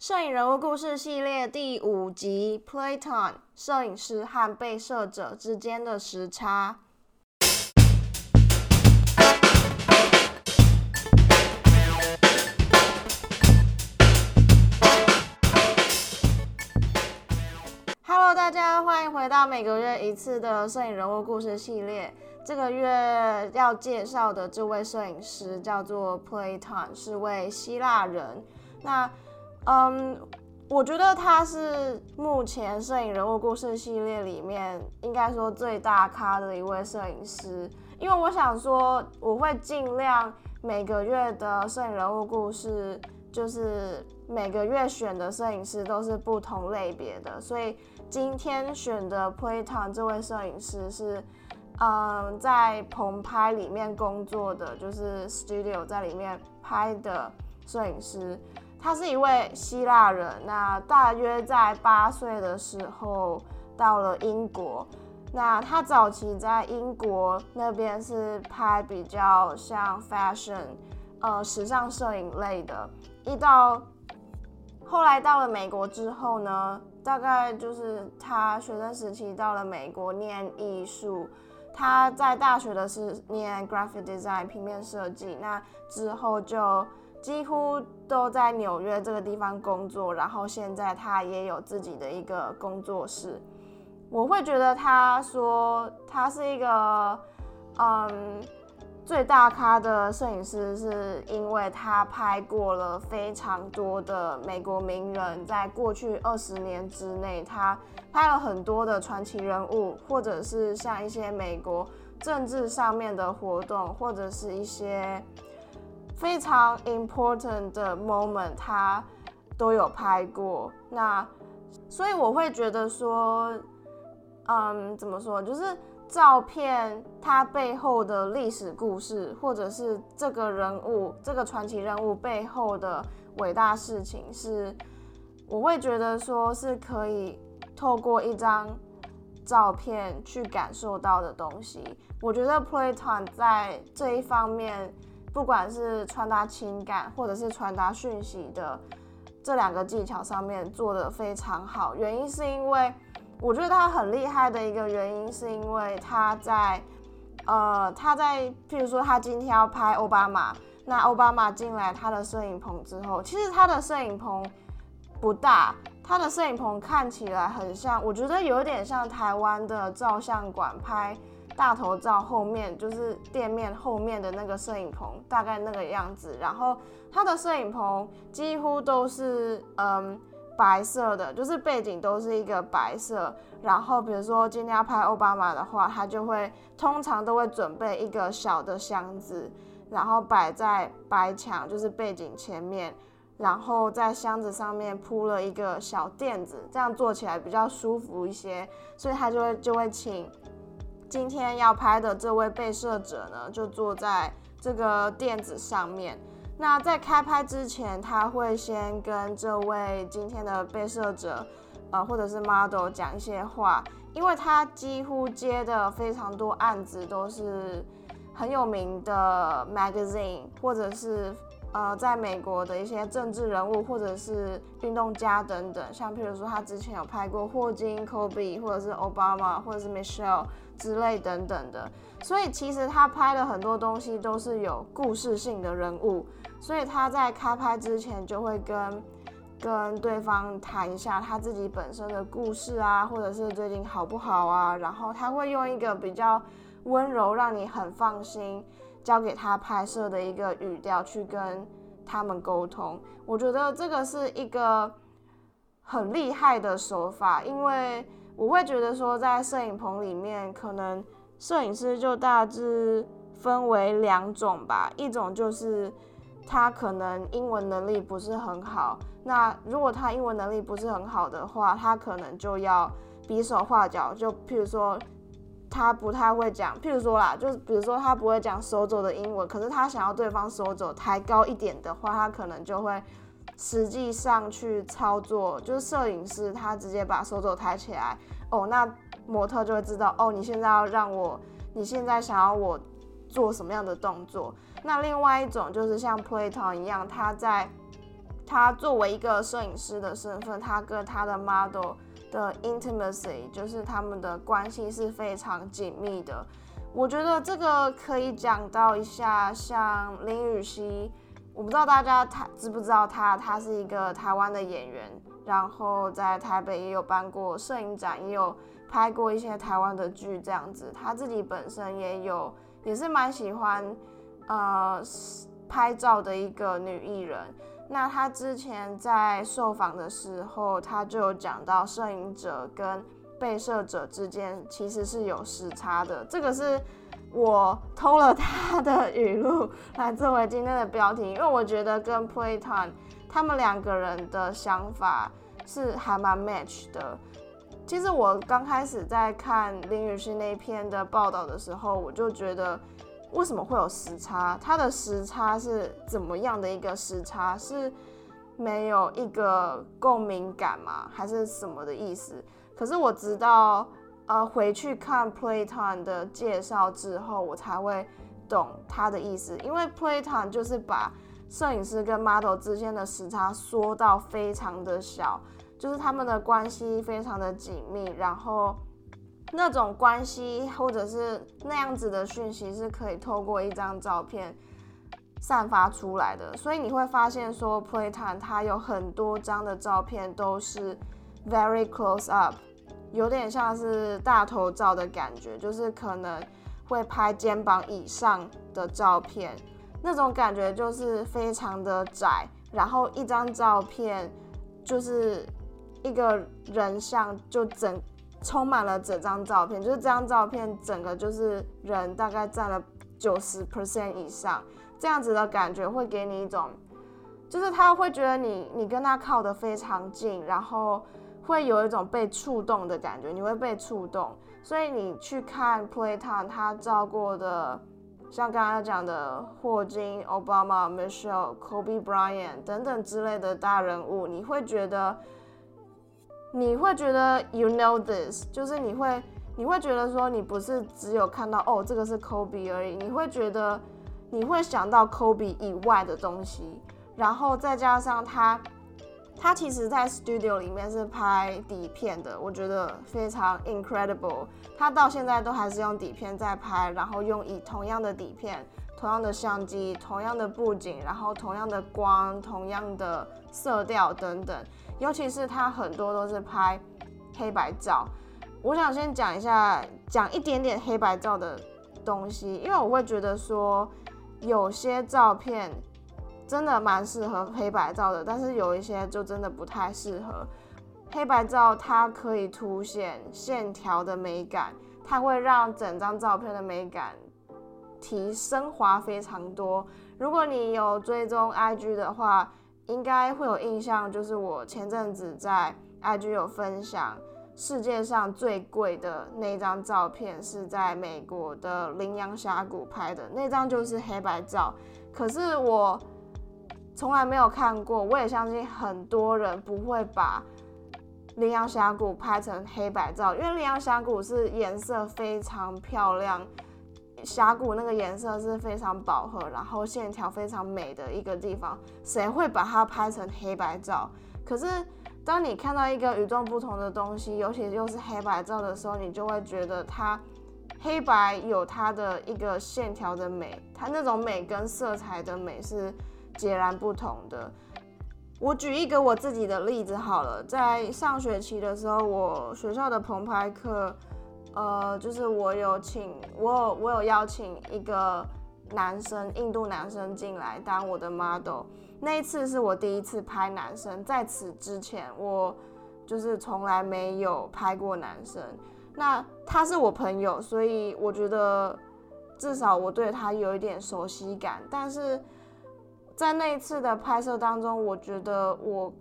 摄影人物故事系列第五集：Playtime，摄影师和被摄者之间的时差。Hello，大家欢迎回到每个月一次的摄影人物故事系列。这个月要介绍的这位摄影师叫做 Playtime，是位希腊人。那，嗯，我觉得他是目前摄影人物故事系列里面应该说最大咖的一位摄影师。因为我想说，我会尽量每个月的摄影人物故事，就是每个月选的摄影师都是不同类别的。所以今天选的 Playton 这位摄影师是。嗯，在棚拍里面工作的就是 studio 在里面拍的摄影师，他是一位希腊人。那大约在八岁的时候到了英国。那他早期在英国那边是拍比较像 fashion，呃，时尚摄影类的。一到后来到了美国之后呢，大概就是他学生时期到了美国念艺术。他在大学的是念 graphic design 平面设计，那之后就几乎都在纽约这个地方工作，然后现在他也有自己的一个工作室。我会觉得他说他是一个，嗯。最大咖的摄影师是因为他拍过了非常多的美国名人，在过去二十年之内，他拍了很多的传奇人物，或者是像一些美国政治上面的活动，或者是一些非常 important 的 moment，他都有拍过。那所以我会觉得说，嗯，怎么说，就是。照片它背后的历史故事，或者是这个人物、这个传奇人物背后的伟大事情，是我会觉得说是可以透过一张照片去感受到的东西。我觉得 Playtime 在这一方面，不管是传达情感或者是传达讯息的这两个技巧上面做得非常好。原因是因为。我觉得他很厉害的一个原因，是因为他在，呃，他在，譬如说他今天要拍奥巴马，那奥巴马进来他的摄影棚之后，其实他的摄影棚不大，他的摄影棚看起来很像，我觉得有点像台湾的照相馆拍大头照后面，就是店面后面的那个摄影棚，大概那个样子。然后他的摄影棚几乎都是，嗯。白色的，就是背景都是一个白色。然后，比如说今天要拍奥巴马的话，他就会通常都会准备一个小的箱子，然后摆在白墙，就是背景前面，然后在箱子上面铺了一个小垫子，这样做起来比较舒服一些。所以他就会就会请今天要拍的这位被摄者呢，就坐在这个垫子上面。那在开拍之前，他会先跟这位今天的被摄者，呃，或者是 model 讲一些话，因为他几乎接的非常多案子都是很有名的 magazine，或者是呃，在美国的一些政治人物，或者是运动家等等，像譬如说他之前有拍过霍金、Kobe，或者是 Obama，或者是 Michelle 之类等等的，所以其实他拍的很多东西都是有故事性的人物。所以他在开拍之前就会跟跟对方谈一下他自己本身的故事啊，或者是最近好不好啊，然后他会用一个比较温柔，让你很放心交给他拍摄的一个语调去跟他们沟通。我觉得这个是一个很厉害的手法，因为我会觉得说在摄影棚里面，可能摄影师就大致分为两种吧，一种就是。他可能英文能力不是很好，那如果他英文能力不是很好的话，他可能就要比手画脚，就譬如说他不太会讲，譬如说啦，就是比如说他不会讲手肘的英文，可是他想要对方手肘抬高一点的话，他可能就会实际上去操作，就是摄影师他直接把手肘抬起来，哦，那模特就会知道，哦，你现在要让我，你现在想要我做什么样的动作。那另外一种就是像 Playtime 一样，他在他作为一个摄影师的身份，他跟他的 model 的 intimacy，就是他们的关系是非常紧密的。我觉得这个可以讲到一下，像林雨熙，我不知道大家他知不知道他，他是一个台湾的演员，然后在台北也有办过摄影展，也有拍过一些台湾的剧这样子。他自己本身也有，也是蛮喜欢呃拍照的一个女艺人。那他之前在受访的时候，他就有讲到摄影者跟被摄者之间其实是有时差的，这个是我偷了他的语录来作为今天的标题，因为我觉得跟 Playtime 他们两个人的想法是还蛮 match 的。其实我刚开始在看林雨欣那篇的报道的时候，我就觉得为什么会有时差？它的时差是怎么样的一个时差？是没有一个共鸣感吗？还是什么的意思？可是我直到呃回去看 Playtime 的介绍之后，我才会懂他的意思。因为 Playtime 就是把摄影师跟 model 之间的时差缩到非常的小，就是他们的关系非常的紧密，然后那种关系或者是那样子的讯息是可以透过一张照片散发出来的。所以你会发现说 Playtime 它有很多张的照片都是 very close up。有点像是大头照的感觉，就是可能会拍肩膀以上的照片，那种感觉就是非常的窄，然后一张照片就是一个人像，就整充满了整张照片，就是这张照片整个就是人大概占了九十 percent 以上，这样子的感觉会给你一种，就是他会觉得你你跟他靠得非常近，然后。会有一种被触动的感觉，你会被触动，所以你去看 Playtime，他照过的，像刚刚讲的霍金、Obama、Michelle、Kobe Bryant 等等之类的大人物，你会觉得，你会觉得 you know this，就是你会，你会觉得说，你不是只有看到哦，这个是 Kobe 而已，你会觉得，你会想到 Kobe 以外的东西，然后再加上他。他其实，在 studio 里面是拍底片的，我觉得非常 incredible。他到现在都还是用底片在拍，然后用以同样的底片、同样的相机、同样的布景，然后同样的光、同样的色调等等。尤其是它很多都是拍黑白照。我想先讲一下，讲一点点黑白照的东西，因为我会觉得说，有些照片。真的蛮适合黑白照的，但是有一些就真的不太适合。黑白照它可以凸显线条的美感，它会让整张照片的美感提升华非常多。如果你有追踪 IG 的话，应该会有印象，就是我前阵子在 IG 有分享世界上最贵的那张照片，是在美国的羚羊峡谷拍的那张，就是黑白照。可是我。从来没有看过，我也相信很多人不会把羚羊峡谷拍成黑白照，因为羚羊峡谷是颜色非常漂亮，峡谷那个颜色是非常饱和，然后线条非常美的一个地方，谁会把它拍成黑白照？可是当你看到一个与众不同的东西，尤其又是黑白照的时候，你就会觉得它黑白有它的一个线条的美，它那种美跟色彩的美是。截然不同的。我举一个我自己的例子好了，在上学期的时候，我学校的棚拍课，呃，就是我有请我有我有邀请一个男生，印度男生进来当我的 model。那一次是我第一次拍男生，在此之前我就是从来没有拍过男生。那他是我朋友，所以我觉得至少我对他有一点熟悉感，但是。在那一次的拍摄当中，我觉得我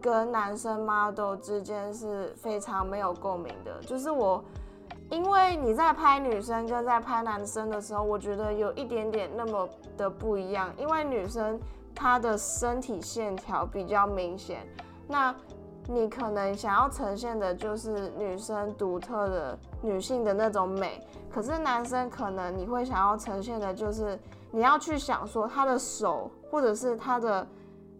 跟男生 model 之间是非常没有共鸣的。就是我，因为你在拍女生跟在拍男生的时候，我觉得有一点点那么的不一样。因为女生她的身体线条比较明显，那你可能想要呈现的就是女生独特的女性的那种美，可是男生可能你会想要呈现的就是。你要去想说他的手，或者是他的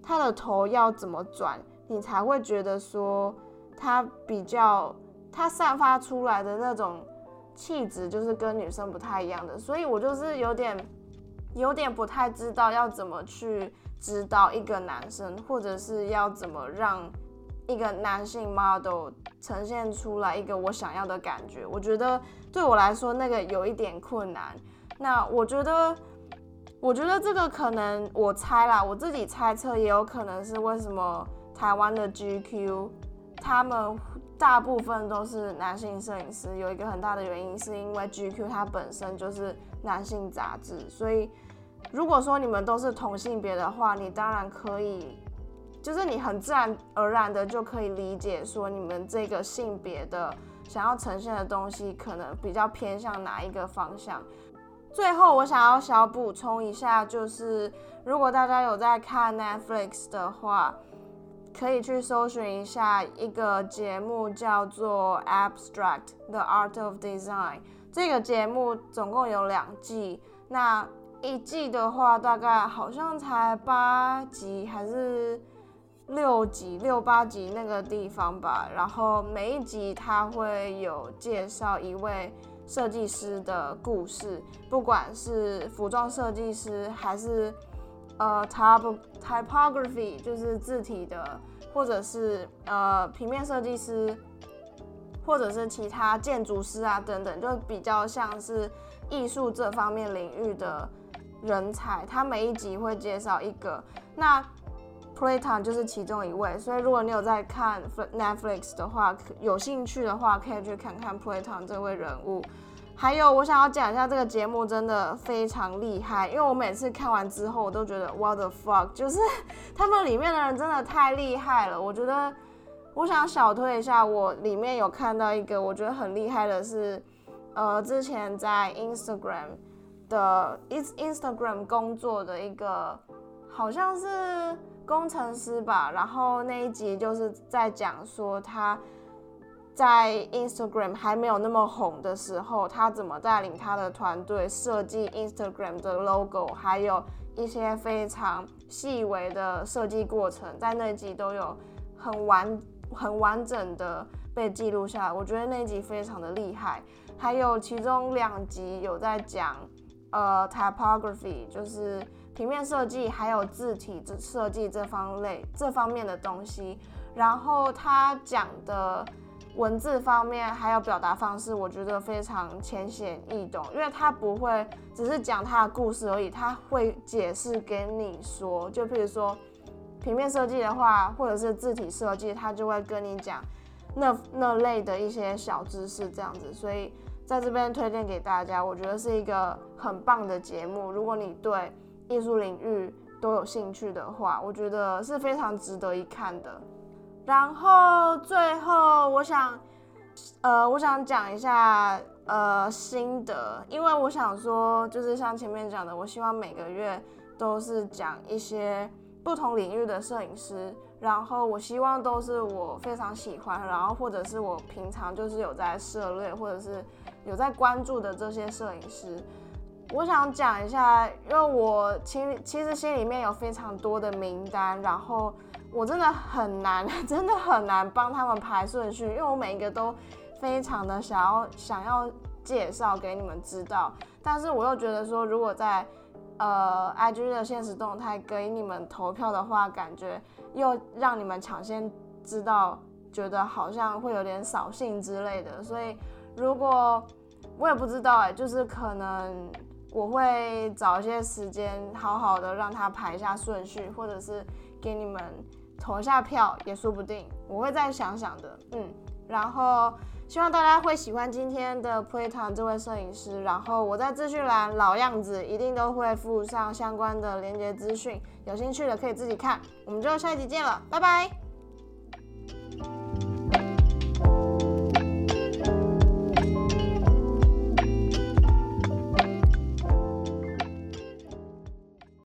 他的头要怎么转，你才会觉得说他比较他散发出来的那种气质就是跟女生不太一样的，所以我就是有点有点不太知道要怎么去指导一个男生，或者是要怎么让一个男性 model 呈现出来一个我想要的感觉。我觉得对我来说那个有一点困难。那我觉得。我觉得这个可能，我猜啦，我自己猜测也有可能是为什么台湾的 GQ，他们大部分都是男性摄影师，有一个很大的原因是因为 GQ 它本身就是男性杂志，所以如果说你们都是同性别的话，你当然可以，就是你很自然而然的就可以理解说你们这个性别的想要呈现的东西可能比较偏向哪一个方向。最后，我想要小补充一下，就是如果大家有在看 Netflix 的话，可以去搜寻一下一个节目，叫做《Abstract: The Art of Design》。这个节目总共有两季，那一季的话大概好像才八集还是六集、六八集那个地方吧。然后每一集它会有介绍一位。设计师的故事，不管是服装设计师，还是呃 typ typography 就是字体的，或者是呃平面设计师，或者是其他建筑师啊等等，就比较像是艺术这方面领域的人才。他每一集会介绍一个，那 Playton 就是其中一位。所以如果你有在看 Netflix 的话，有兴趣的话，可以去看看 Playton 这位人物。还有，我想要讲一下这个节目真的非常厉害，因为我每次看完之后，我都觉得 What the fuck，就是他们里面的人真的太厉害了。我觉得，我想小推一下，我里面有看到一个我觉得很厉害的是，呃，之前在 Instagram 的 Instagram 工作的一个，好像是工程师吧。然后那一集就是在讲说他。在 Instagram 还没有那么红的时候，他怎么带领他的团队设计 Instagram 的 logo，还有一些非常细微的设计过程，在那集都有很完很完整的被记录下来。我觉得那集非常的厉害。还有其中两集有在讲呃 typography，就是平面设计，还有字体这设计这方类这方面的东西。然后他讲的。文字方面还有表达方式，我觉得非常浅显易懂，因为他不会只是讲他的故事而已，他会解释给你说。就比如说平面设计的话，或者是字体设计，他就会跟你讲那那类的一些小知识这样子。所以在这边推荐给大家，我觉得是一个很棒的节目。如果你对艺术领域都有兴趣的话，我觉得是非常值得一看的。然后最后，我想，呃，我想讲一下呃心得，因为我想说，就是像前面讲的，我希望每个月都是讲一些不同领域的摄影师，然后我希望都是我非常喜欢，然后或者是我平常就是有在涉猎或者是有在关注的这些摄影师。我想讲一下，因为我其其实心里面有非常多的名单，然后。我真的很难，真的很难帮他们排顺序，因为我每一个都非常的想要想要介绍给你们知道，但是我又觉得说，如果在呃 IG 的现实动态给你们投票的话，感觉又让你们抢先知道，觉得好像会有点扫兴之类的，所以如果我也不知道哎，就是可能我会找一些时间好好的让他排一下顺序，或者是给你们。投下票也说不定，我会再想想的。嗯，然后希望大家会喜欢今天的 Playtime 这位摄影师。然后我在资讯栏老样子一定都会附上相关的连接资讯，有兴趣的可以自己看。我们就下一集见了，拜拜。